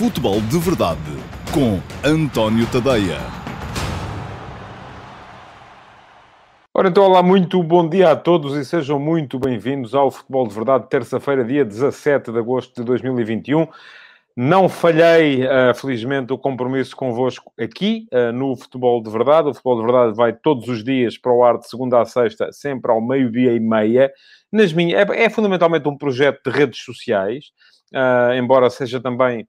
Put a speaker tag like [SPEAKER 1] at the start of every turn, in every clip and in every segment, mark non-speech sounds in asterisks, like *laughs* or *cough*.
[SPEAKER 1] Futebol de Verdade com António Tadeia.
[SPEAKER 2] Ora, então, olá, muito bom dia a todos e sejam muito bem-vindos ao Futebol de Verdade, terça-feira, dia 17 de agosto de 2021. Não falhei, uh, felizmente, o compromisso convosco aqui uh, no Futebol de Verdade. O Futebol de Verdade vai todos os dias para o ar de segunda a sexta, sempre ao meio-dia e meia. Nas minhas, é, é fundamentalmente um projeto de redes sociais, embora seja também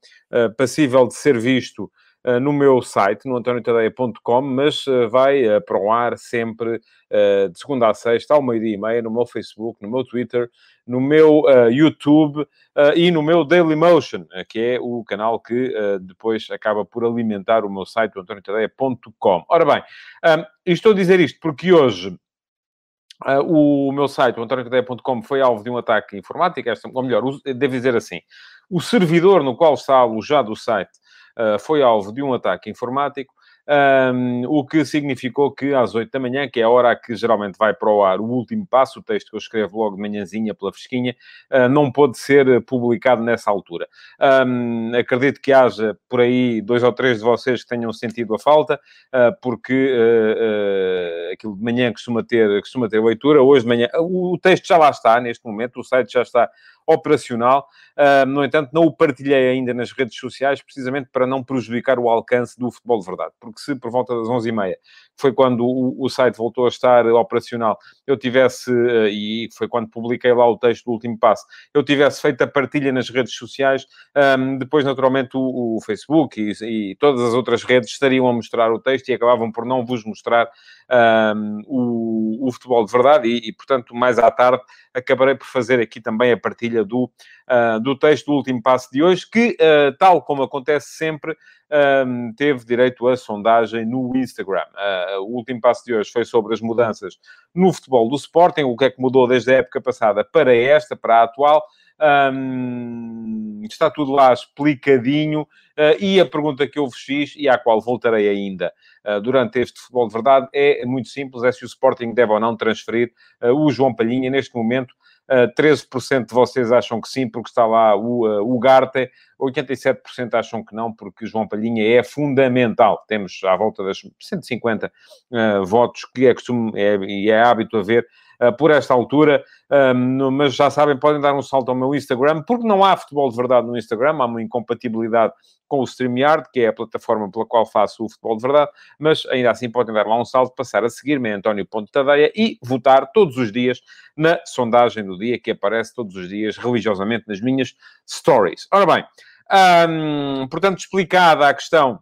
[SPEAKER 2] passível de ser visto Uh, no meu site, no antoniotadeia.com, mas vai para o ar sempre de segunda a sexta, ao meio-dia e meia, no meu Facebook, no meu Twitter, no meu YouTube e no meu Dailymotion, que é o canal que depois acaba por alimentar o meu site, o antoniotadeia.com. Ora bem, estou a dizer isto porque hoje Uh, o meu site, o antoniotadeia.com, foi alvo de um ataque informático, esta, ou melhor, devo dizer assim, o servidor no qual está alojado o site foi alvo de um ataque informático, um, o que significou que às 8 da manhã, que é a hora que geralmente vai para o ar o último passo, o texto que eu escrevo logo de manhãzinha pela fresquinha, uh, não pôde ser publicado nessa altura. Um, acredito que haja por aí dois ou três de vocês que tenham sentido a falta, uh, porque uh, aquilo de manhã costuma ter, costuma ter leitura, hoje de manhã o texto já lá está neste momento, o site já está operacional. Uh, no entanto, não o partilhei ainda nas redes sociais, precisamente para não prejudicar o alcance do futebol de verdade. Porque se por volta das 11h30, foi quando o, o site voltou a estar operacional, eu tivesse, uh, e foi quando publiquei lá o texto do último passo, eu tivesse feito a partilha nas redes sociais, um, depois, naturalmente, o, o Facebook e, e, todas as outras redes estariam a mostrar o texto e acabavam por não vos mostrar um, o, o, futebol de verdade e, e, portanto, mais à tarde acabarei por fazer aqui também a partilha do, uh, do texto do último passo de hoje, que, uh, tal como acontece sempre, um, teve direito a sondagem no Instagram. Uh, o último passo de hoje foi sobre as mudanças no futebol do Sporting, o que é que mudou desde a época passada para esta, para a atual. Um, está tudo lá explicadinho. Uh, e a pergunta que eu vos fiz, e à qual voltarei ainda uh, durante este futebol de verdade, é muito simples: é se o Sporting deve ou não transferir o João Palhinha. Neste momento, 13% de vocês acham que sim, porque está lá o, o Garte, 87% acham que não, porque João Palhinha é fundamental. Temos à volta das 150 votos que é costume é, e é hábito haver uh, por esta altura, um, mas já sabem, podem dar um salto ao meu Instagram, porque não há futebol de verdade no Instagram, há uma incompatibilidade com o StreamYard, que é a plataforma pela qual faço o futebol de verdade, mas ainda assim podem dar lá um salto, passar a seguir-me, António Ponto Tadeia, e votar todos os dias na sondagem do dia, que aparece todos os dias religiosamente nas minhas stories. Ora bem, portanto, explicada a questão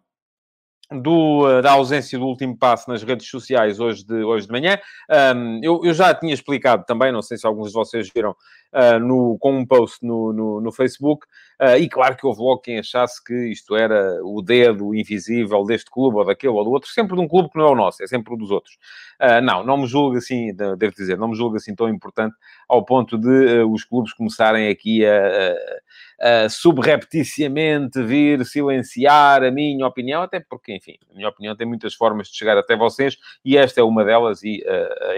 [SPEAKER 2] do, eh, da ausência do último passo nas redes sociais hoje de, hoje de manhã. Um, eu, eu, já tinha explicado também, não sei se alguns de vocês viram, no, com um post no, no, no Facebook, uh, e claro que houve logo quem achasse que isto era o dedo invisível deste clube ou daquele ou do outro, sempre de um clube que não é o nosso, é sempre o dos outros. Uh, não, não me julgo assim, devo dizer, não me julgo assim tão importante ao ponto de os clubes começarem aqui a, a, a subrepticiamente vir silenciar a minha opinião, até porque, enfim, a minha opinião tem muitas formas de chegar até vocês e esta é uma delas e,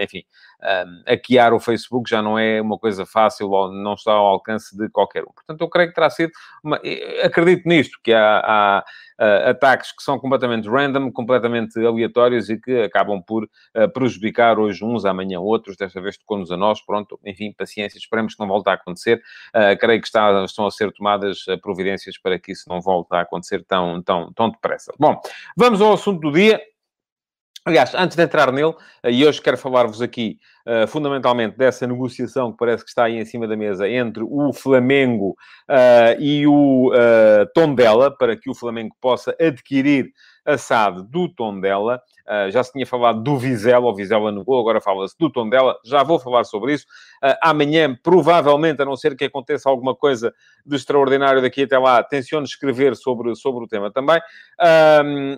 [SPEAKER 2] enfim, um, hackear o Facebook já não é uma coisa fácil ou não está ao alcance de qualquer um. Portanto, eu creio que terá sido, uma... acredito nisto, que há, há uh, ataques que são completamente random, completamente aleatórios e que acabam por uh, prejudicar hoje uns, amanhã outros, desta vez tocou-nos a nós, pronto, enfim, paciência, esperemos que não volte a acontecer. Uh, creio que está, estão a ser tomadas providências para que isso não volte a acontecer tão, tão, tão depressa. Bom, vamos ao assunto do dia. Aliás, antes de entrar nele, e hoje quero falar-vos aqui uh, fundamentalmente dessa negociação que parece que está aí em cima da mesa entre o Flamengo uh, e o uh, Tondela, para que o Flamengo possa adquirir a SAD do Tondela. Uh, já se tinha falado do Vizela, o Vizela no gol, agora fala-se do Tondela. Já vou falar sobre isso. Uh, amanhã, provavelmente, a não ser que aconteça alguma coisa de extraordinário daqui até lá, tenciono escrever sobre, sobre o tema também.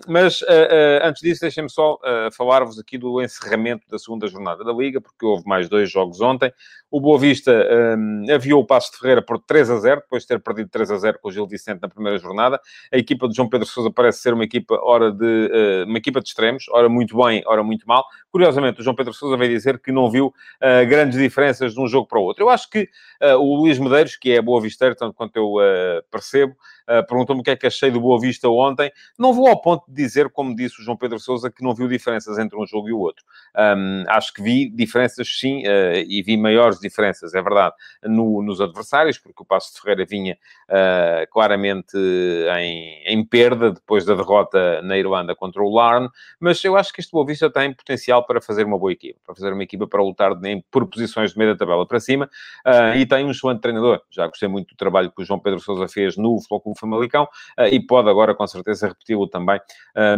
[SPEAKER 2] mas uh, antes disso, deixem-me só falar-vos aqui do encerramento da segunda jornada da Liga, porque porque houve mais dois jogos ontem. O Boa Vista um, aviou o Passo de Ferreira por 3 a 0, depois de ter perdido 3 a 0 com o Gil Vicente na primeira jornada. A equipa de João Pedro Sousa parece ser uma equipa, ora de, uh, uma equipa de extremos, ora muito bem, ora muito mal. Curiosamente, o João Pedro Sousa veio dizer que não viu uh, grandes diferenças de um jogo para o outro. Eu acho que uh, o Luís Medeiros, que é boa visteiro, tanto quanto eu percebo, perguntou-me o que é que achei do Boa Vista ontem. Não vou ao ponto de dizer, como disse o João Pedro Sousa, que não viu diferenças entre um jogo e o outro. Um, acho que vi diferenças, sim, e vi maiores diferenças, é verdade, no, nos adversários, porque o Passo de Ferreira vinha uh, claramente em, em, perda depois da derrota na Irlanda contra o Larne, mas eu acho que este Boa Vista tem potencial para fazer uma boa equipa, para fazer uma equipa para lutar em, por posições de meio da tabela para cima, uh, e tem um excelente treinador. Já gostei muito do trabalho que o João Pedro Sousa fez no Clube Famalicão, uh, e pode agora, com certeza, repeti-lo também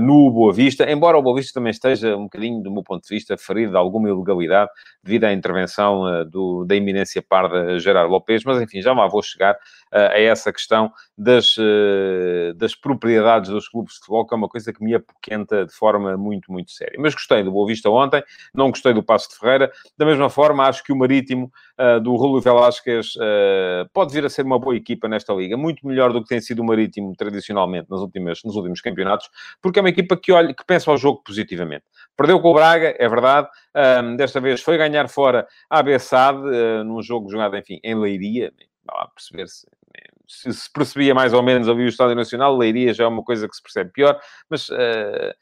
[SPEAKER 2] no Boa Vista, embora o Boa Vista também esteja um bocadinho, do meu ponto de vista, ferido de alguma ilegalidade devido à intervenção do, da iminência parda Gerard Lopes, mas enfim, já lá vou chegar a essa questão das, das propriedades dos clubes de futebol, que é uma coisa que me apoquenta de forma muito, muito séria. Mas gostei do Boa Vista ontem, não gostei do Passo de Ferreira, da mesma forma acho que o Marítimo uh, do Rúlio Velasquez pode vir a ser uma boa equipa nesta liga, muito melhor do que tem sido o Marítimo tradicionalmente nas últimas, nos últimos campeonatos, porque é uma equipa que olha, que pensa ao jogo positivamente. Perdeu com o Braga, é verdade, um, desta vez foi ganhar fora a Bessade, uh, num jogo jogado, enfim, em Leiria. Vá lá perceber se, se, se percebia mais ou menos ali o Estádio Nacional, Leiria já é uma coisa que se percebe pior, mas uh,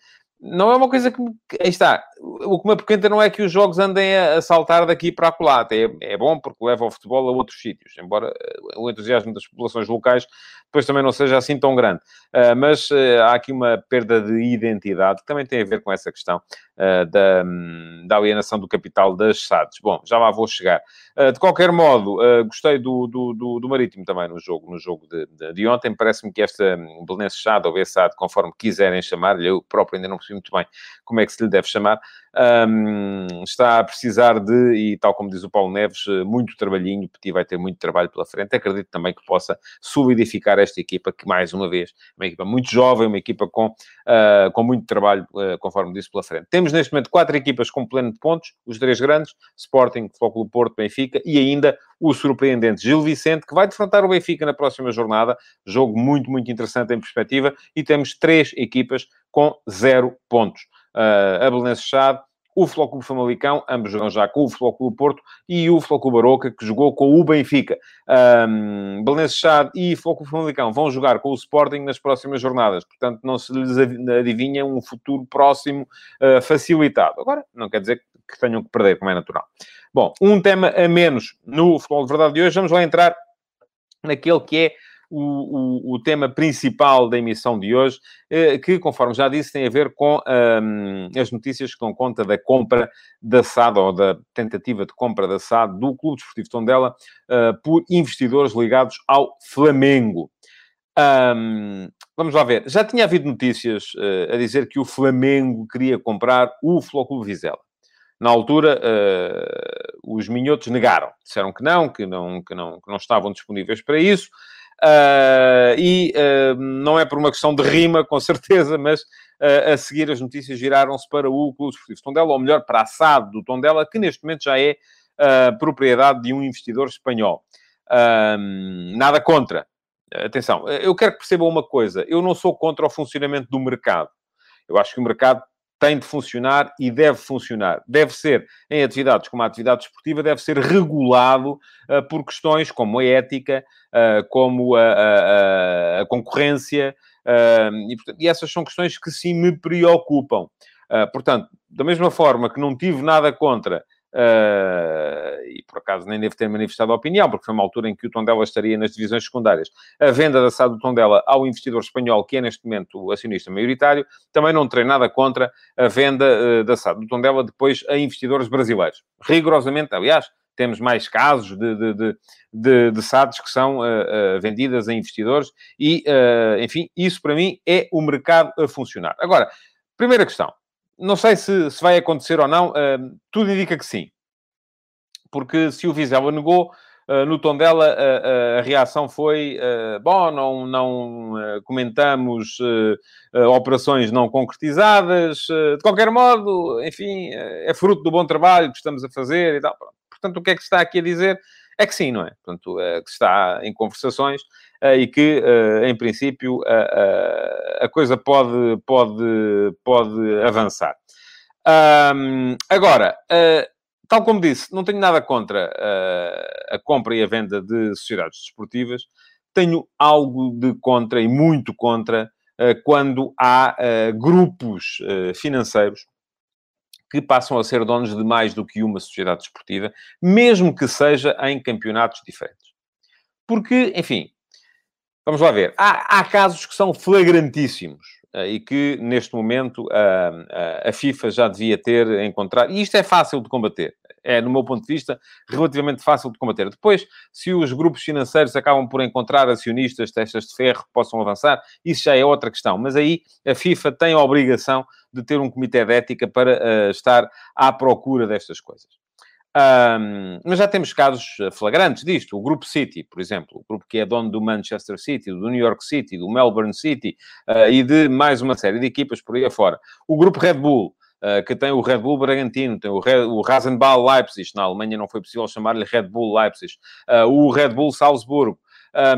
[SPEAKER 2] não é uma coisa que. Aí está. O que me apoquenta não é que os jogos andem a, saltar daqui para acolá. É, é bom porque leva o futebol a outros sítios, embora eh, o entusiasmo das populações locais depois também não seja assim tão grande. Uh, mas uh, há aqui uma perda de identidade que também tem a ver com essa questão uh, da, da, alienação do capital das SADs. Bom, já lá vou chegar. de qualquer modo, gostei do, do, do, do, Marítimo também no jogo, no jogo de, de, de ontem. Parece-me que esta um, Belenense SAD ou BSAD, conforme quiserem chamar-lhe, eu próprio ainda não percebi muito bem como é que se lhe deve chamar, um, está a precisar de, e tal como diz o Paulo Neves, muito trabalhinho, Petit vai ter muito trabalho pela frente. Acredito também que possa solidificar esta equipa, que mais uma vez, uma equipa muito jovem, uma equipa com, uh, com muito trabalho, uh, conforme disse, pela frente. Temos neste momento quatro equipas com pleno de pontos, os três grandes, Sporting, Futebol Porto, Benfica, e ainda o surpreendente Gil Vicente, que vai defrontar o Benfica na próxima jornada, jogo muito, muito interessante em perspectiva, e temos três equipas com zero pontos. Uh, a Belenenses Chade, o Futebol Clube Famalicão, ambos jogam já com o Futebol Clube Porto, e o Futebol Clube Baroca, que jogou com o Benfica. Um, Belenenses Chade e Futebol Clube Famalicão vão jogar com o Sporting nas próximas jornadas, portanto não se lhes adivinha um futuro próximo uh, facilitado. Agora, não quer dizer que tenham que perder, como é natural. Bom, um tema a menos no Futebol de Verdade de hoje, vamos lá entrar naquele que é o, o, o, tema principal da emissão de hoje, eh, que, conforme já disse, tem a ver com um, as notícias que dão conta da compra da SAD, ou da tentativa de compra da SAD do Clube Desportivo Tondela uh, por investidores ligados ao Flamengo. Um, vamos lá ver. Já tinha havido notícias uh, a dizer que o Flamengo queria comprar o Flóculo Vizela. Na altura, uh, os minhotos negaram. Disseram que não, que não, que não, que não estavam disponíveis para isso. Uh, e uh, não é por uma questão de rima, com certeza, mas uh, a seguir as notícias giraram-se para o Clube Esportivo Tondela, ou melhor, para a SAD do Tondela, que neste momento já é propriedade de um investidor espanhol. nada contra. Atenção, eu quero que percebam uma coisa. Eu não sou contra o funcionamento do mercado. Eu acho que o mercado tem de funcionar e deve funcionar. Deve ser, em atividades como a atividade esportiva, deve ser regulado uh, por questões como a ética, uh, como a, a, a concorrência, uh, e, portanto, e, essas são questões que sim me preocupam. portanto, da mesma forma que não tive nada contra Uh, e por acaso nem deve ter manifestado a opinião, porque foi uma altura em que o Tondela estaria nas divisões secundárias. A venda da SAD do Tondela ao investidor espanhol, que é neste momento o acionista maioritário, também não terei nada contra a venda uh, da SAD do Tondela depois a investidores brasileiros. Rigorosamente, aliás, temos mais casos de, de, de, de, de SADs que são uh, uh, vendidas a investidores e, uh, enfim, isso para mim é o mercado a funcionar. Agora, primeira questão. Não sei se, se vai acontecer ou não, tudo indica que sim porque se o Vizela negou, no tom dela, a reação foi: bom, não, não comentamos operações não concretizadas, de qualquer modo, enfim, é fruto do bom trabalho que estamos a fazer e tal. Portanto, o que é que se está aqui a dizer? É que sim, não é? Portanto, é que está em conversações e que, em princípio, a coisa pode, pode, pode avançar. agora, tal como disse, não tenho nada contra uh, a compra e a venda de sociedades desportivas. Tenho algo de contra e muito contra uh, quando há uh, grupos financeiros que passam a ser donos de mais do que uma sociedade desportiva, mesmo que seja em campeonatos diferentes. Porque, enfim, vamos lá ver. Há, há casos que são flagrantíssimos eh, e que, neste momento, a, a, FIFA já devia ter encontrado. E isto é fácil de combater. É, no meu ponto de vista, relativamente fácil de combater. Depois, se os grupos financeiros acabam por encontrar acionistas, testas de ferro que possam avançar, isso já é outra questão. Mas aí a FIFA tem a obrigação de ter um comitê de ética para uh, estar à procura destas coisas. Um, mas já temos casos flagrantes disto. O Grupo City, por exemplo, o grupo que é dono do Manchester City, do New York City, do Melbourne City uh, e de mais uma série de equipas por aí afora. O Grupo Red Bull, que tem o Red Bull Bragantino, tem o, Red, o Rasenball Leipzig, na Alemanha não foi possível chamar-lhe Red Bull Leipzig, uh, o Red Bull Salzburgo.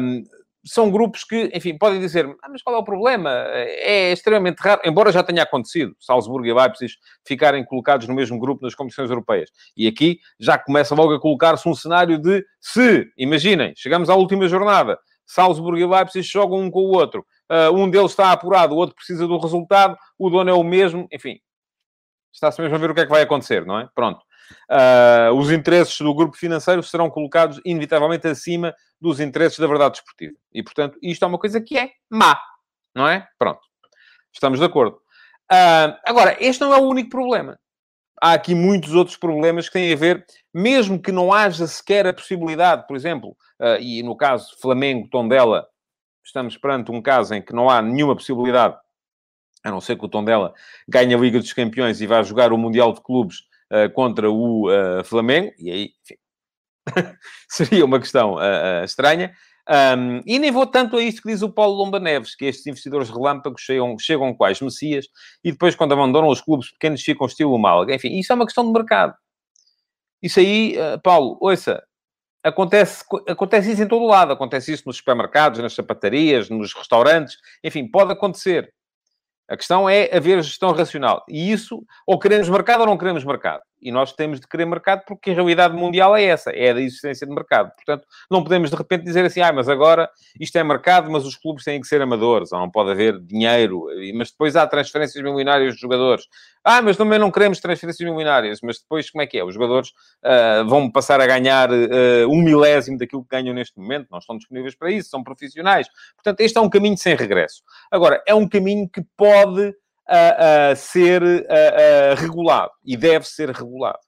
[SPEAKER 2] Um, são grupos que, enfim, podem dizer, ah, mas qual é o problema? É extremamente raro, embora já tenha acontecido, Salzburgo e Leipzig ficarem colocados no mesmo grupo nas competições europeias. E aqui já começa logo a colocar-se um cenário de se, imaginem, chegamos à última jornada, Salzburgo e Leipzig jogam um com o outro, uh, um deles está apurado, o outro precisa do resultado, o dono é o mesmo, enfim, está-se mesmo a ver o que é que vai acontecer, não é? Pronto. Uh, os interesses do grupo financeiro serão colocados inevitavelmente acima dos interesses da verdade desportiva. E, portanto, isto é uma coisa que é má, não é? Pronto. Estamos de acordo. Uh, agora, este não é o único problema. Há aqui muitos outros problemas que têm a ver, mesmo que não haja sequer a possibilidade, por exemplo, uh, e no caso Flamengo, Tondela, estamos perante um caso em que não há nenhuma possibilidade, a não ser que o Tondela ganhe a Liga dos Campeões e vá jogar o Mundial de Clubes uh, contra o uh, Flamengo, e aí, enfim, *laughs* seria uma questão uh, estranha. Um, e nem vou tanto a isto que diz o Paulo Lomba Neves, que estes investidores relâmpagos chegam, chegam quais messias e depois, quando abandonam os clubes pequenos, ficam estilo Málaga. Enfim, isso é uma questão de mercado. Isso aí, Paulo, ouça, acontece, acontece isso em todo lado. Acontece isso nos supermercados, nas sapatarias, nos restaurantes. Enfim, pode acontecer. A questão é haver gestão racional. E isso, ou queremos mercado ou não queremos mercado. E nós temos de querer mercado porque a realidade mundial é essa, é a da existência de mercado. Portanto, não podemos de repente dizer assim, ah, mas agora isto é mercado, mas os clubes têm que ser amadores, ou não pode haver dinheiro, mas depois há transferências milionárias de jogadores. Ah, mas também não queremos transferências milionárias, mas depois como é que é? Os jogadores uh, vão passar a ganhar uh, um milésimo daquilo que ganham neste momento, não estão disponíveis para isso, são profissionais. Portanto, este é um caminho sem regresso. Agora, é um caminho que pode a, ser regulado e deve ser regulado.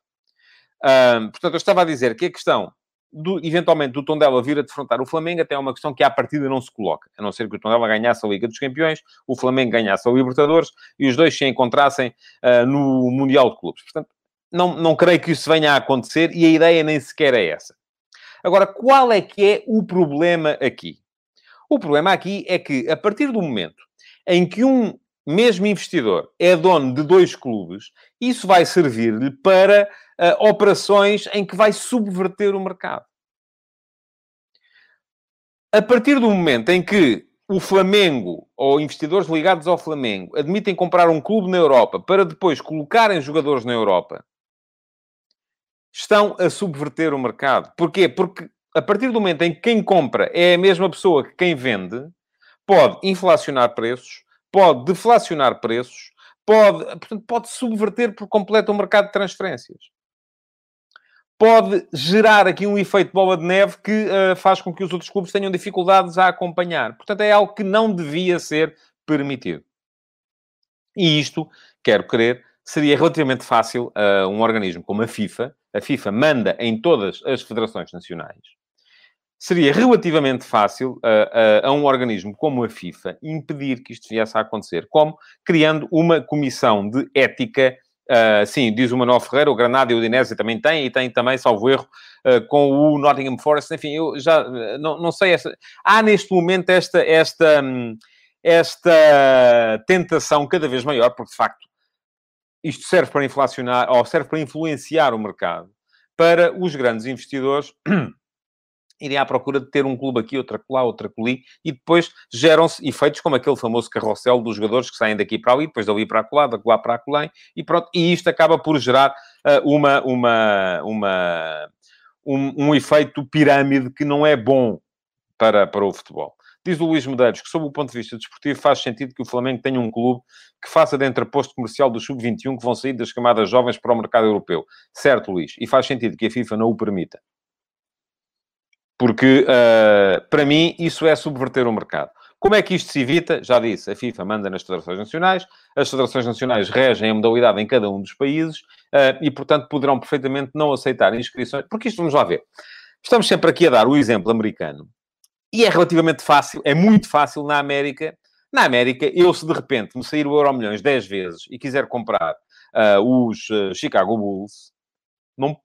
[SPEAKER 2] Portanto, eu estava a dizer que a questão do, eventualmente do Tondela vir a defrontar o Flamengo até é uma questão que à partida não se coloca. A não ser que o Tondela ganhasse a Liga dos Campeões, o Flamengo ganhasse a Libertadores e os dois se encontrassem uh, no Mundial de Clubes. Portanto, não, não creio que isso venha a acontecer e a ideia nem sequer é essa. Agora, qual é que é o problema aqui? O problema aqui é que, a partir do momento em que um mesmo investidor, é dono de dois clubes, isso vai servir-lhe para uh, operações em que vai subverter o mercado. A partir do momento em que o Flamengo ou investidores ligados ao Flamengo admitem comprar um clube na Europa para depois colocarem jogadores na Europa, estão a subverter o mercado. Porquê? Porque a partir do momento em que quem compra é a mesma pessoa que quem vende, pode inflacionar preços, pode deflacionar preços, pode, portanto, pode subverter por completo o mercado de transferências. Pode gerar aqui um efeito bola de neve que uh, faz com que os outros clubes tenham dificuldades a acompanhar. Portanto, é algo que não devia ser permitido. E isto, quero crer, seria relativamente fácil a uh, um organismo como a FIFA. A FIFA manda em todas as federações nacionais seria relativamente fácil a, a, a, um organismo como a FIFA impedir que isto viesse a acontecer, como criando uma comissão de ética Uh, sim, diz o Manuel Ferreira, o Granada e o Udinese também tem, e tem também, salvo erro, com o Nottingham Forest. Enfim, eu já não, não sei. Esta... Há neste momento esta, esta, esta tentação cada vez maior, porque de facto isto serve para inflacionar, ou serve para influenciar o mercado, para os grandes investidores *clears throat* irem à procura de ter um clube aqui, outra lá, outra ali, e depois geram-se efeitos como aquele famoso carrossel dos jogadores que saem daqui para ali, depois dali para lá, da lá para acolá, e pronto. E isto acaba por gerar uh, uma, uma, uma, um, um efeito pirâmide que não é bom para, para o futebol. Diz o Luís Medeiros que, sob o ponto de vista desportivo, faz sentido que o Flamengo tenha um clube que faça de entreposto comercial do Sub-21 que vão sair das camadas jovens para o mercado europeu. Certo, Luís. E faz sentido que a FIFA não o permita. Porque, uh, para mim, isso é subverter o mercado. Como é que isto se evita? Já disse, a FIFA manda nas federações nacionais, as federações nacionais regem a modalidade em cada um dos países uh, e, portanto, poderão perfeitamente não aceitar inscrições. Porque isto, vamos lá ver. Estamos sempre aqui a dar o exemplo americano. E é relativamente fácil, é muito fácil na América. Na América, eu se de repente me sair o Euro Milhões 10 vezes e quiser comprar uh, os Chicago Bulls, não,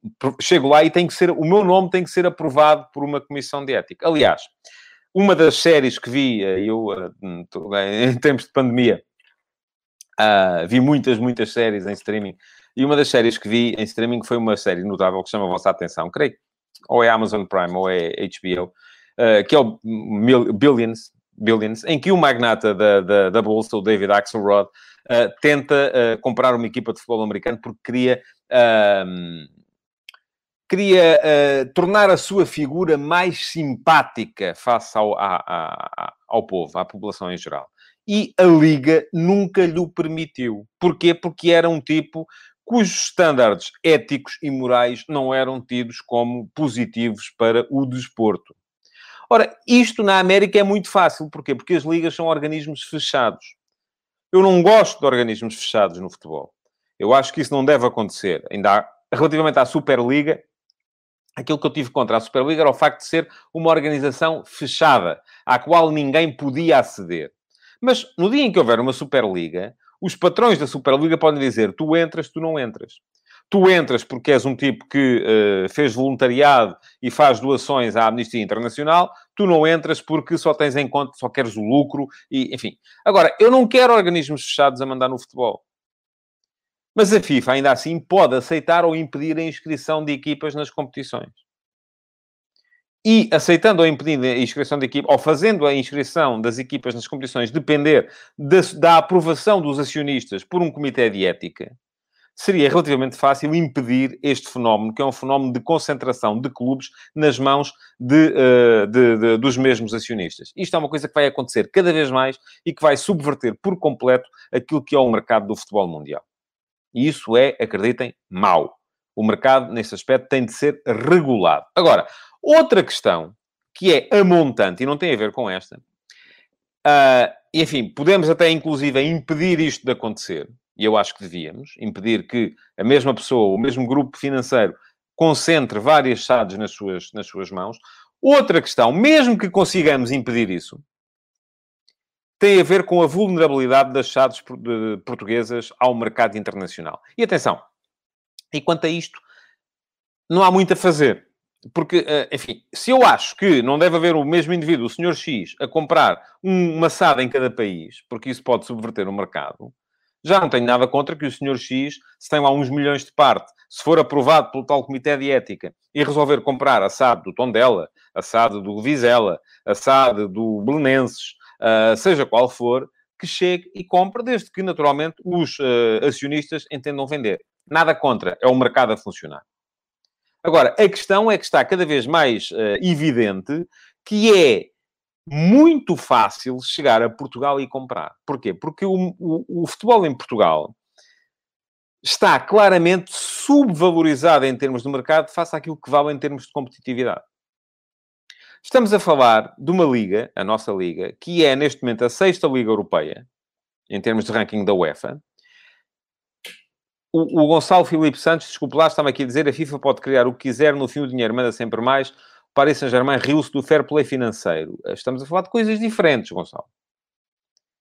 [SPEAKER 2] chego lá e tem que ser, o meu nome tem que ser aprovado por uma comissão de ética. Aliás, uma das séries que vi, eh, eu, eh, *laughs* em tempos de pandemia, uh, vi muitas, muitas séries em streaming, e uma das séries que vi em streaming foi uma série notável que chama a vossa atenção, creio, ou é Amazon Prime ou é HBO, uh, eh, que é o Billions, Billions, em que o magnata da, da, da bolsa, o David Axelrod, uh, tenta comprar uma equipa de futebol americano porque queria queria uh, tornar a sua figura mais simpática face ao, a, a, ao povo, à população em geral. E a Liga nunca lhe permitiu. Porquê? Porque era um tipo cujos estándares éticos e morais não eram tidos como positivos para o desporto. Ora, isto na América é muito fácil. Porquê? Porque as ligas são organismos fechados. Eu não gosto de organismos fechados no futebol. Eu acho que isso não deve acontecer. Ainda há, relativamente à Superliga, aquilo que eu tive contra a Superliga era o facto de ser uma organização fechada, à qual ninguém podia aceder. Mas no dia em que houver uma Superliga, os patrões da Superliga podem dizer: tu entras, tu não entras. Tu entras porque és um tipo que uh, fez voluntariado e faz doações à Amnistia Internacional. Tu não entras porque só tens em conta, só queres o lucro e, enfim. Agora, eu não quero organismos fechados a mandar no futebol. Mas a FIFA, ainda assim, pode aceitar ou impedir a inscrição de equipas nas competições. E aceitando ou impedindo a inscrição de equipa, ou fazendo a inscrição das equipas nas competições depender da, da aprovação dos acionistas por um comitê de ética, seria relativamente fácil impedir este fenómeno, que é um fenómeno de concentração de clubes nas mãos de, uh, de, de, dos mesmos acionistas. Isto é uma coisa que vai acontecer cada vez mais e que vai subverter por completo aquilo que é o mercado do futebol mundial. E isso é, acreditem, mau. O mercado, nesse aspecto, tem de ser regulado. Agora, outra questão, que é a montante, e não tem a ver com esta, uh, enfim, podemos até, inclusive, impedir isto de acontecer, e eu acho que devíamos, impedir que a mesma pessoa, o mesmo grupo financeiro, concentre várias SADs nas suas, nas suas mãos. Outra questão, mesmo que consigamos impedir isso, tem a ver com a vulnerabilidade das chaves portuguesas ao mercado internacional. E atenção, e quanto a isto, não há muito a fazer. Porque, eh, enfim, se eu acho que não deve haver o mesmo indivíduo, o senhor X, a comprar uma SAD em cada país, porque isso pode subverter o mercado, já não tenho nada contra que o senhor X, se tem lá uns milhões de parte, se for aprovado pelo tal Comitê de Ética e resolver comprar a SAD do Tondela, a SAD do Vizela, a SAD do Belenenses, uh, seja qual for, que chegue e compre, desde que, naturalmente, os uh, acionistas entendam vender. Nada contra, é o mercado a funcionar. Agora, a questão é que está cada vez mais uh, evidente que é muito fácil chegar a Portugal e comprar. Porquê? Porque o, o, o futebol em Portugal está claramente subvalorizado em termos de mercado face àquilo que vale em termos de competitividade. Estamos a falar de uma liga, a nossa liga, que é neste momento a sexta liga europeia, em termos de ranking da UEFA. O, o Gonçalo Filipe Santos, desculpe lá, estava aqui a dizer, a FIFA pode criar o que quiser, no fim o dinheiro manda sempre mais. O Paris Saint-Germain riu-se do fair play financeiro. Estamos a falar de coisas diferentes, Gonçalo.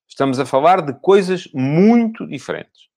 [SPEAKER 2] Estamos a falar de coisas muito diferentes.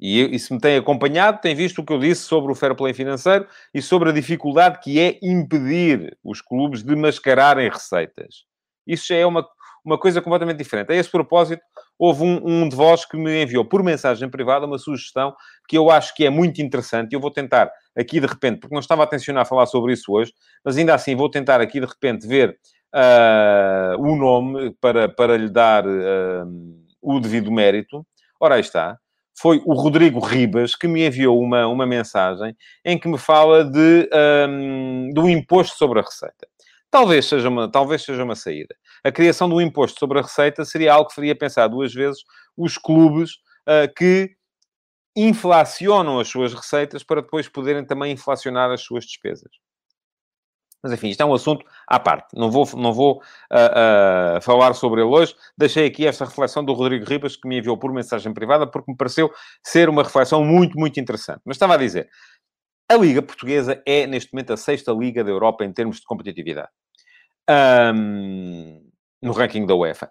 [SPEAKER 2] E, e se me tem acompanhado, tem visto o que eu disse sobre o fair play financeiro e sobre a dificuldade que é impedir os clubes de mascararem receitas. Isso já é uma, uma coisa completamente diferente. A esse propósito, houve um, um, de vós que me enviou por mensagem privada uma sugestão que eu acho que é muito interessante. Eu vou tentar aqui de repente, porque não estava a tencionar falar sobre isso hoje, mas ainda assim vou tentar aqui de repente ver uh, o nome para, para lhe dar uh, o devido mérito. Ora, aí está. Foi o Rodrigo Ribas que me enviou uma, uma mensagem em que me fala de, um, do imposto sobre a receita. Talvez seja, uma, talvez seja uma saída. A criação do imposto sobre a receita seria algo que faria pensar duas vezes os clubes uh, que inflacionam as suas receitas para depois poderem também inflacionar as suas despesas. Mas enfim, isto é um assunto à parte. Não vou, não vou uh, uh, falar sobre ele hoje. Deixei aqui esta reflexão do Rodrigo Ribas, que me enviou por mensagem privada, porque me pareceu ser uma reflexão muito, muito interessante. Mas estava a dizer, a Liga Portuguesa é, neste momento, a sexta Liga da Europa em termos de competitividade. Um, no ranking da UEFA.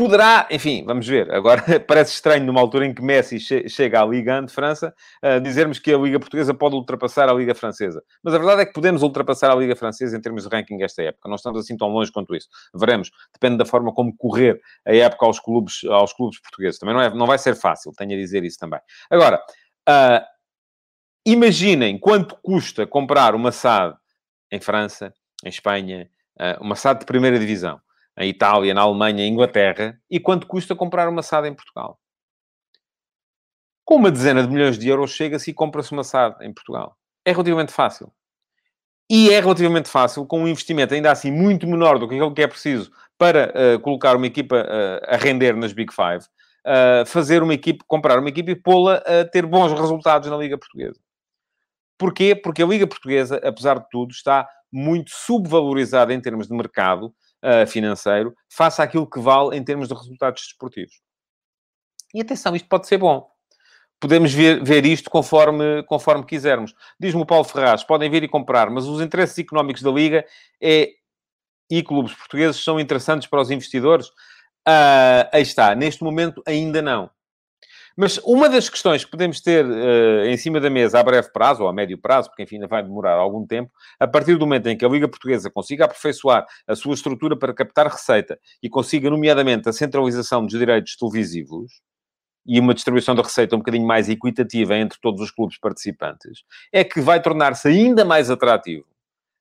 [SPEAKER 2] Poderá, enfim, vamos ver. Agora *laughs* parece estranho, numa altura em que Messi che chega à Liga 1 de França, uh, dizermos que a Liga Portuguesa pode ultrapassar a Liga Francesa. Mas a verdade é que podemos ultrapassar a Liga Francesa em termos de ranking esta época. Não estamos assim tão longe quanto isso. Veremos. Depende da forma como correr a época aos clubes, aos clubes portugueses. Também não, é, não vai ser fácil, tenho a dizer isso também. Agora, uh, imaginem quanto custa comprar uma SAD em França, em Espanha, uh, uma SAD de primeira divisão em Itália, na Alemanha, em Inglaterra, e quanto custa comprar uma SAD em Portugal. Com uma dezena de milhões de euros chega-se e compra-se uma SAD em Portugal. É relativamente fácil. E é relativamente fácil, com um investimento ainda assim muito menor do que aquilo que é preciso para uh, colocar uma equipa uh, a render nas Big Five, uh, fazer uma equipe, comprar uma equipe e pô-la a ter bons resultados na Liga Portuguesa. Porquê? Porque a Liga Portuguesa, apesar de tudo, está muito subvalorizada em termos de mercado uh, financeiro, face àquilo que vale em termos de resultados desportivos. E atenção, isto pode ser bom. Podemos ver, ver isto conforme, conforme quisermos. Diz-me o Paulo Ferraz, podem vir e comprar, mas os interesses económicos da Liga é, e clubes portugueses são interessantes para os investidores? Uh, aí está. Neste momento, ainda não. Mas uma das questões que podemos ter uh, em cima da mesa a breve prazo, ou a médio prazo, porque enfim ainda vai demorar algum tempo, a partir do momento em que a Liga Portuguesa consiga aperfeiçoar a sua estrutura para captar receita e consiga, nomeadamente, a centralização dos direitos televisivos e uma distribuição da receita um bocadinho mais equitativa entre todos os clubes participantes, é que vai tornar-se ainda mais atrativo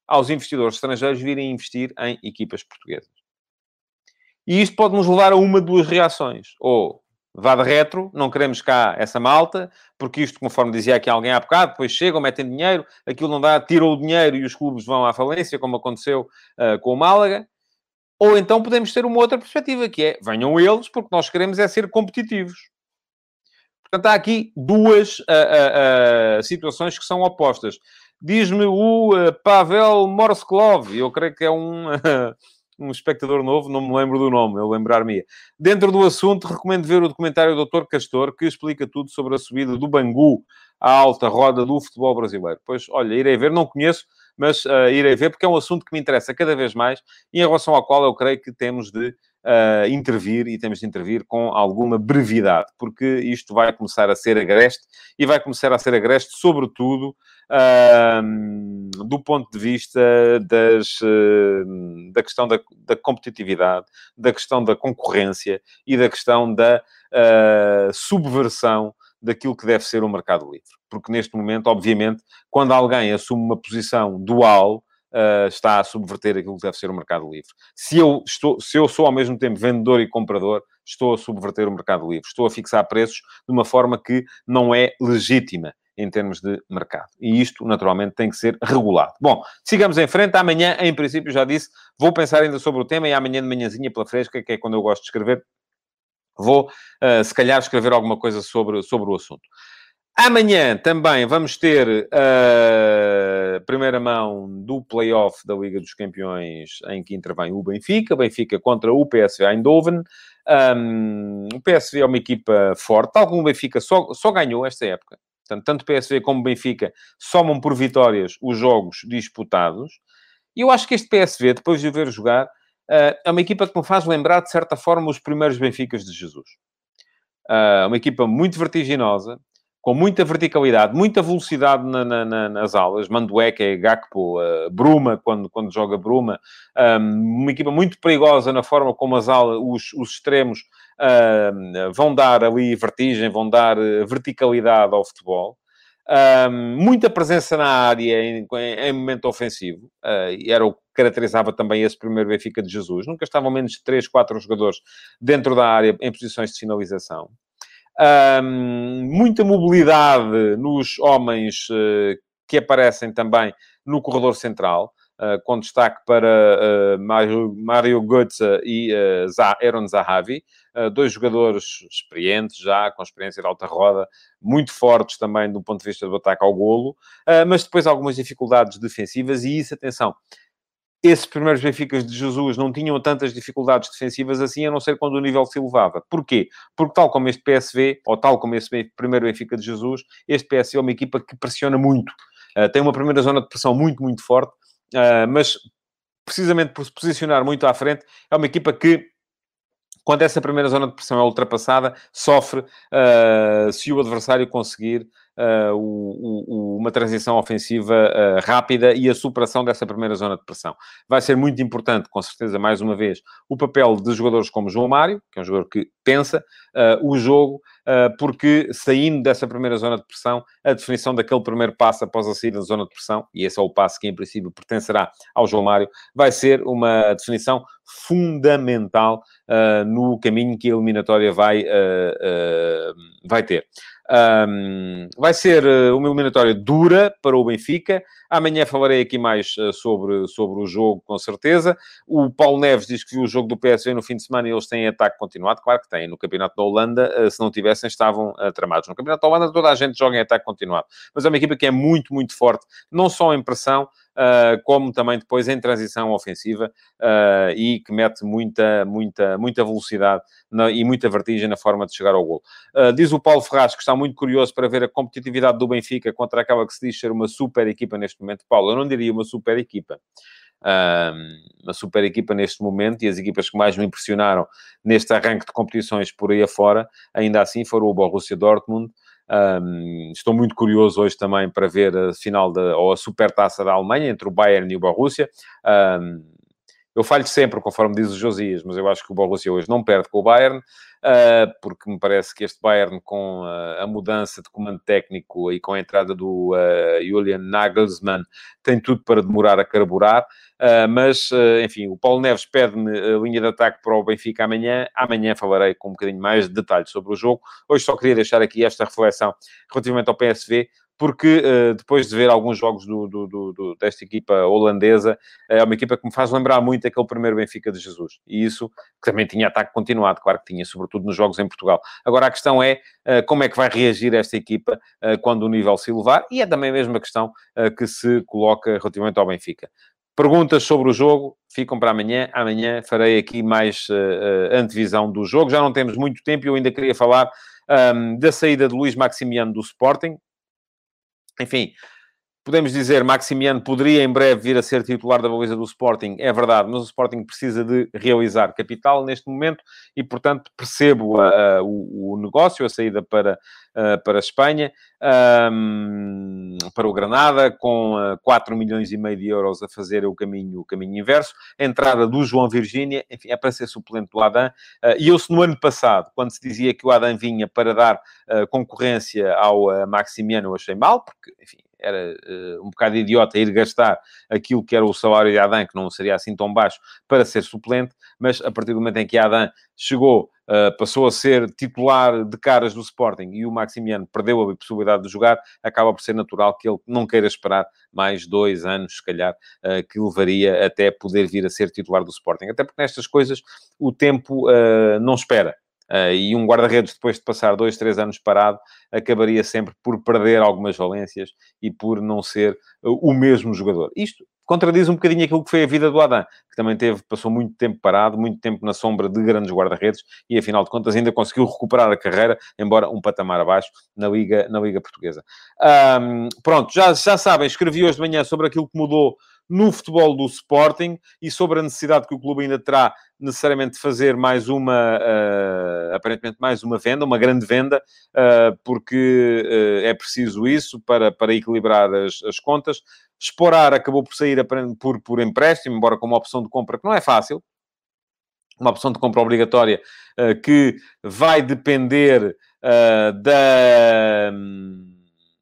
[SPEAKER 2] aos investidores estrangeiros virem investir em equipas portuguesas. E isto pode nos levar a uma de duas reações. Ou vá de retro, não queremos cá essa malta, porque isto, conforme dizia aqui alguém há bocado, depois chegam, metem dinheiro, aquilo não dá, tiram o dinheiro e os clubes vão à falência, como aconteceu uh, com o Málaga. Ou então podemos ter uma outra perspectiva, que é, venham eles, porque nós queremos é ser competitivos. Portanto, há aqui duas uh, uh, situações que são opostas. Diz-me o Pavel Morsklov, eu creio que é um... *laughs* um espectador novo, não me lembro do nome, eu lembrar-me. Dentro do assunto, recomendo ver o documentário do Dr. Castor, que explica tudo sobre a subida do Bangu à alta roda do futebol brasileiro. Pois, olha, irei ver, não conheço, mas uh, irei ver, porque é um assunto que me interessa cada vez mais e em relação ao qual eu creio que temos de uh, intervir e temos de intervir com alguma brevidade, porque isto vai começar a ser agreste e vai começar a ser agreste, sobretudo, uh, do ponto de vista das, uh, da questão da, da, competitividade, da questão da concorrência e da questão da subversão daquilo que deve ser o mercado livre. Porque neste momento, obviamente, quando alguém assume uma posição dual, uh, está a subverter aquilo que deve ser o mercado livre. Se eu, estou, se eu sou ao mesmo tempo vendedor e comprador, estou a subverter o mercado livre. Estou a fixar preços de uma forma que não é legítima em termos de mercado. E isto, naturalmente, tem que ser regulado. Bom, sigamos em frente. Amanhã, em princípio, já disse, vou pensar ainda sobre o tema e amanhã de manhãzinha pela fresca, que é quando eu gosto de escrever, vou, uh, se calhar, escrever alguma coisa sobre, sobre o assunto. Amanhã também vamos ter a primeira mão do play-off da Liga dos Campeões, em que intervém o Benfica. Benfica contra o PSV Eindhoven. Um, o PSV é uma equipa forte, tal como o Benfica só, só ganhou esta época. Portanto, tanto PSV como o Benfica somam por vitórias os jogos disputados. E eu acho que este PSV, depois de o ver jogar, uh, é uma equipa que me faz lembrar, de certa forma, os primeiros Benficas de Jesus. Uh, uma equipa muito vertiginosa, com muita verticalidade, muita velocidade na, na, nas alas. Mandueca, Gakpo, uh, Bruma, quando, quando joga Bruma. Um, uma equipa muito perigosa na forma como as alas, os, os extremos uh, vão dar ali vertigem, vão dar verticalidade ao futebol. Um, muita presença na área em, em momento ofensivo, uh, era o que caracterizava também esse primeiro Benfica de Jesus. Nunca estavam menos de 3, 4 jogadores dentro da área em posições de finalização. Um, muita mobilidade nos homens uh, que aparecem também no corredor central. Uh, com destaque para uh, Mario, Mario Götze e uh, Aaron Zahavi, dois jogadores experientes já, com experiência de alta roda, muito fortes também do ponto de vista do ataque ao golo, mas depois algumas dificuldades defensivas e isso, atenção, esses primeiros Benficas de Jesus não tinham tantas dificuldades defensivas assim, a não ser quando o nível se elevava. Porquê? Porque tal como este PSV, ou tal como esse primeiro Benfica de Jesus, este PSV é uma equipa que pressiona muito. Uh, tem uma primeira zona de pressão muito, muito forte, uh, mas precisamente por se posicionar muito à frente, é uma equipa que quando essa primeira zona de pressão é ultrapassada, sofre uh, se o adversário conseguir uh, o, o, uma transição ofensiva uh, rápida e a superação dessa primeira zona de pressão. Vai ser muito importante, com certeza, mais uma vez, o papel de jogadores como João Mário, que é um jogador que pensa uh, o jogo, porque saindo dessa primeira zona de pressão, a definição daquele primeiro passo após a saída da zona de pressão, e esse é o passo que em princípio pertencerá ao João Mário, vai ser uma definição fundamental no caminho que a eliminatória vai, vai ter. Um, vai ser uh, uma eliminatória dura para o Benfica. Amanhã falarei aqui mais uh, sobre, sobre o jogo, com certeza. O Paulo Neves diz que viu o jogo do PSV no fim de semana e eles têm ataque continuado. Claro que têm. No Campeonato da Holanda, uh, se não tivessem, estavam tramados. No Campeonato da Holanda, toda a gente joga em ataque continuado. Mas é uma equipa que é muito, muito forte, não só em pressão, uh, como também depois em transição ofensiva uh, e que mete muita, muita, muita velocidade na, e muita vertigem na forma de chegar ao gol. Uh, diz o Paulo Ferraz que está muito curioso para ver a competitividade do Benfica contra aquela que se diz ser uma super equipa neste momento. Paulo, eu não diria uma super equipa. uma super equipa neste momento e as equipas que mais me impressionaram neste arranque de competições por aí afora, ainda assim foram o Borussia Dortmund, um, estou muito curioso hoje também para ver a final da, ou a supertaça da Alemanha entre o Bayern e o Borussia. Um, eu falho sempre, conforme diz o Josias, mas eu acho que o Borussia hoje não perde com o Bayern, uh, porque me parece que este Bayern, com a, a mudança de comando técnico e com a entrada do uh, Julian Nagelsmann, tem tudo para demorar a carburar. Uh, mas, uh, enfim, o Paulo Neves pede-me a linha de ataque para o Benfica amanhã. Amanhã falarei com um bocadinho mais de detalhes sobre o jogo. Hoje só queria deixar aqui esta reflexão relativamente ao PSV, porque uh, depois de ver alguns jogos do, do, do, desta equipa holandesa, é uma equipa que me faz lembrar muito aquele primeiro Benfica de Jesus. E isso, que também tinha ataque continuado, claro que tinha, sobretudo nos jogos em Portugal. Agora a questão é uh, como é que vai reagir esta equipa uh, quando o nível se elevar, e é também a mesma questão que se coloca relativamente ao Benfica. Perguntas sobre o jogo ficam para amanhã. Amanhã farei aqui mais antevisão do jogo. Já não temos muito tempo e eu ainda queria falar um, da saída de Luís Maximiano do Sporting. Enfim, podemos dizer Maximiano poderia em breve vir a ser titular da baliza do Sporting, é verdade, mas o Sporting precisa de realizar capital neste momento e, portanto, percebo uh, o, o, negócio, a saída para, uh, para a Espanha, para o Granada, com uh, 4 milhões e meio de euros a fazer o caminho, o caminho inverso, a entrada do João Virgínia, enfim, é para ser suplente do Adam, e eu se no ano passado, quando se dizia que o Adam vinha para dar concorrência ao Maximiano, eu achei mal, porque, enfim, era uh, um bocado idiota ir gastar aquilo que era o salário de Adam, que não seria assim tão baixo, para ser suplente, mas a partir do momento em que Adam chegou, uh, passou a ser titular de caras do Sporting e o Maximiano perdeu a possibilidade de jogar, acaba por ser natural que ele não queira esperar mais dois anos, se calhar, uh, que levaria até poder vir a ser titular do Sporting. Até porque nestas coisas o tempo não espera. Uh, e um guarda-redes, depois de passar dois, três anos parado, acabaria sempre por perder algumas valências e por não ser uh, o mesmo jogador. Isto contradiz um bocadinho aquilo que foi a vida do Adam, que também teve, passou muito tempo parado, muito tempo na sombra de grandes guarda-redes e, afinal de contas, ainda conseguiu recuperar a carreira, embora um patamar abaixo, na Liga, na Liga Portuguesa. Um, pronto, já, já sabem, escrevi hoje de manhã sobre aquilo que mudou no futebol do Sporting e sobre a necessidade que o clube ainda terá necessariamente de fazer mais uma, uh, aparentemente mais uma venda, uma grande venda, uh, porque uh, é preciso isso para, para equilibrar as, as contas. Esporar acabou por sair por, por empréstimo, embora com uma opção de compra que não é fácil, uma opção de compra obrigatória que vai depender da. Um,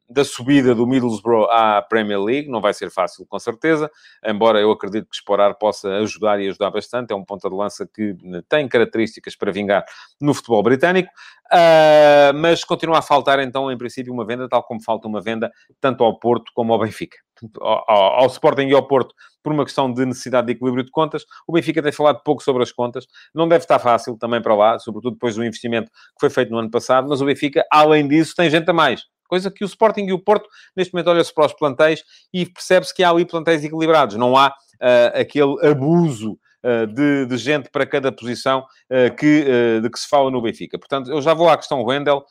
[SPEAKER 2] da subida do Middlesbrough à Premier League. Não vai ser fácil, com certeza, embora eu acredito que Esporar possa ajudar e ajudar bastante. É um ponta de lança que tem características para vingar no futebol britânico. Uh, mas continua a faltar, então, em princípio, uma venda, tal como falta uma venda tanto ao Porto como ao Benfica. Ao, ao, Sporting e ao Porto, por uma questão de necessidade de equilíbrio de contas. O Benfica tem falado pouco sobre as contas. Não deve estar fácil também para lá, sobretudo depois do investimento que foi feito no ano passado. Mas o Benfica, além disso, tem gente a mais. Coisa que o Sporting e o Porto, neste momento, olha-se para os plantéis e percebe-se que há ali plantéis equilibrados. Não há uh, aquele abuso uh, de, de, gente para cada posição uh, que, de que se fala no Benfica. Portanto, eu já vou à questão Wendel,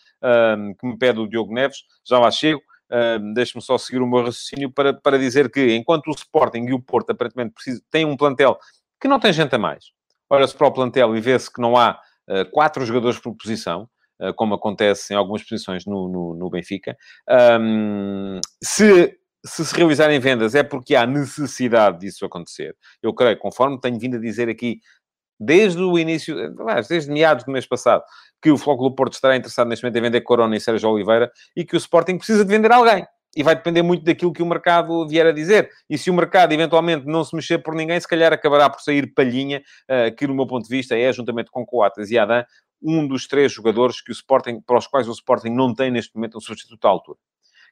[SPEAKER 2] que me pede o Diogo Neves, já lá chego. Uh, Deixe-me só seguir o meu raciocínio para, para dizer que, enquanto o Sporting e o Porto aparentemente precisam, têm um plantel que não tem gente a mais, olha-se para o plantel e vê-se que não há uh, quatro jogadores por posição, como acontece em algumas posições no, no, no Benfica. Um, se, se se realizarem vendas é porque há necessidade disso acontecer. Eu creio, conforme tenho vindo a dizer aqui desde o início, desde meados do mês passado, que o Flóculo Porto estará interessado neste momento em vender Corona e Sérgio Oliveira e que o Sporting precisa de vender alguém. E vai depender muito daquilo que o mercado vier a dizer. E se o mercado eventualmente não se mexer por ninguém, se calhar acabará por sair Palhinha, uh, que no meu ponto de vista é, juntamente com Coates e Adam, um dos três jogadores que o Sporting, para os quais o Sporting não tem neste momento um substituto à altura.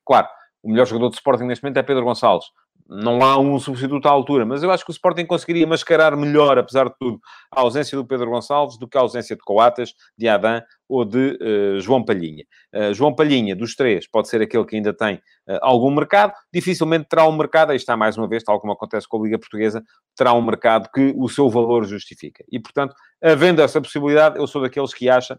[SPEAKER 2] Claro, o melhor jogador do Sporting neste momento é Pedro Gonçalves não há um substituto à altura, mas eu acho que o Sporting conseguiria mascarar melhor, apesar de tudo, a ausência do Pedro Gonçalves do que a ausência de Coates, de Adam ou de uh, João Palhinha. Uh, João Palhinha, dos três, pode ser aquele que ainda tem uh, algum mercado, dificilmente terá um mercado, aí está mais uma vez, tal como acontece com a Liga Portuguesa, terá um mercado que o seu valor justifica. E, portanto, havendo essa possibilidade, eu sou daqueles que acham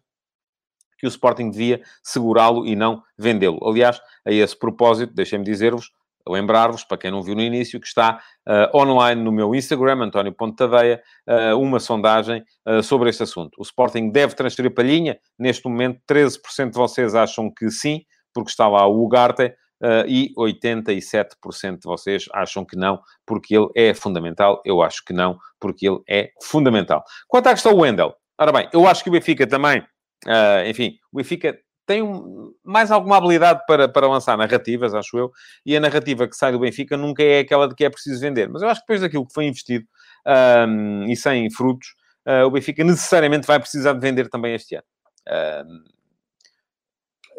[SPEAKER 2] que o Sporting devia segurá-lo e não vendê-lo. Aliás, a esse propósito, deixem-me dizer-vos, lembrar-vos, para quem não viu no início, que está uh, online no meu Instagram, António Pontadeia, uh, uma sondagem uh, sobre este assunto. O Sporting deve transferir Palhinha? Neste momento, 13% de vocês acham que sim, porque está lá o Ugarte, e 87% de vocês acham que não, porque ele é fundamental. Eu acho que não, porque ele é fundamental. Quanto à questão Wendel, ora bem, eu acho que o Benfica também, enfim, o Benfica tem um, mais alguma habilidade para, para lançar narrativas, acho eu, e a narrativa que sai do Benfica nunca é aquela de que é preciso vender. Mas eu acho que depois daquilo que foi investido e sem frutos, uh, o Benfica necessariamente vai precisar de vender também este ano. Uh,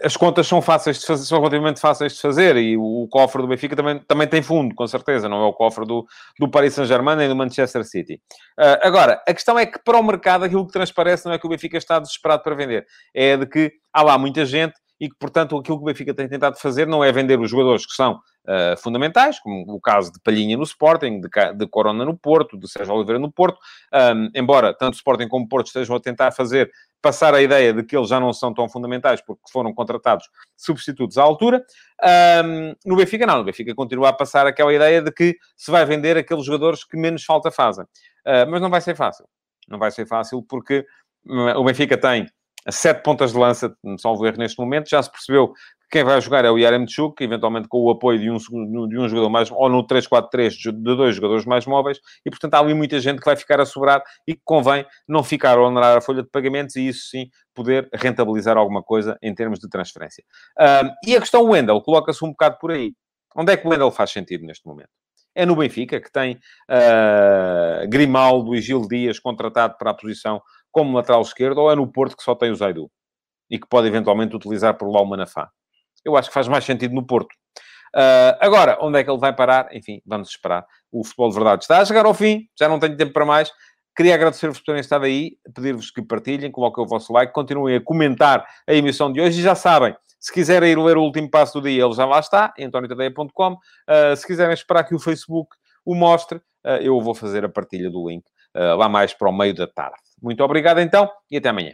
[SPEAKER 2] as contas são fáceis de fazer, são relativamente fáceis de fazer e o, cofre do Benfica também, também tem fundo, com certeza, não é o cofre do, do Paris Saint-Germain nem do Manchester City. Uh, agora, a questão é que para o mercado aquilo que transparece não é que o Benfica está desesperado para vender, é de que há lá muita gente e que, portanto, aquilo que o Benfica tem tentado fazer não é vender os jogadores que são uh, fundamentais, como o caso de Palhinha no Sporting, de, de Corona no Porto, de Sérgio Oliveira no Porto, um, embora tanto Sporting como Porto estejam a tentar fazer passar a ideia de que eles já não são tão fundamentais porque foram contratados substitutos à altura. Um, no Benfica, não. No Benfica continua a passar aquela ideia de que se vai vender aqueles jogadores que menos falta fazem. Uh, mas não vai ser fácil. Não vai ser fácil porque hum, o Benfica tem sete pontas de lança, salvo erro neste momento, já se percebeu quem vai jogar é o Yaremchuk, eventualmente com o apoio de um, de um jogador mais, ou no 3-4-3 de dois jogadores mais móveis, e portanto há ali muita gente que vai ficar a sobrar e que convém não ficar a honorar a folha de pagamentos e isso sim poder rentabilizar alguma coisa em termos de transferência. Um, e a questão Wendel coloca-se um bocado por aí. Onde é que o Wendel faz sentido neste momento? É no Benfica, que tem uh, Grimaldo e Gil Dias contratado para a posição como lateral esquerdo, ou é no Porto que só tem o Zaidu e que pode eventualmente utilizar por lá o Manafá. Eu acho que faz mais sentido no Porto. Uh, agora, onde é que ele vai parar? Enfim, vamos esperar. O futebol de verdade está a chegar ao fim, já não tenho tempo para mais. Queria agradecer-vos por terem estado aí, pedir-vos que partilhem, coloquem o vosso like, continuem a comentar a emissão de hoje e já sabem, se quiserem ir ler o último passo do dia, ele já lá está, antoniotadeia.com. Uh, ah, se quiserem esperar que o Facebook o mostre, uh, eu vou fazer a partilha do link lá mais para o meio da tarde. Muito obrigado então e até amanhã.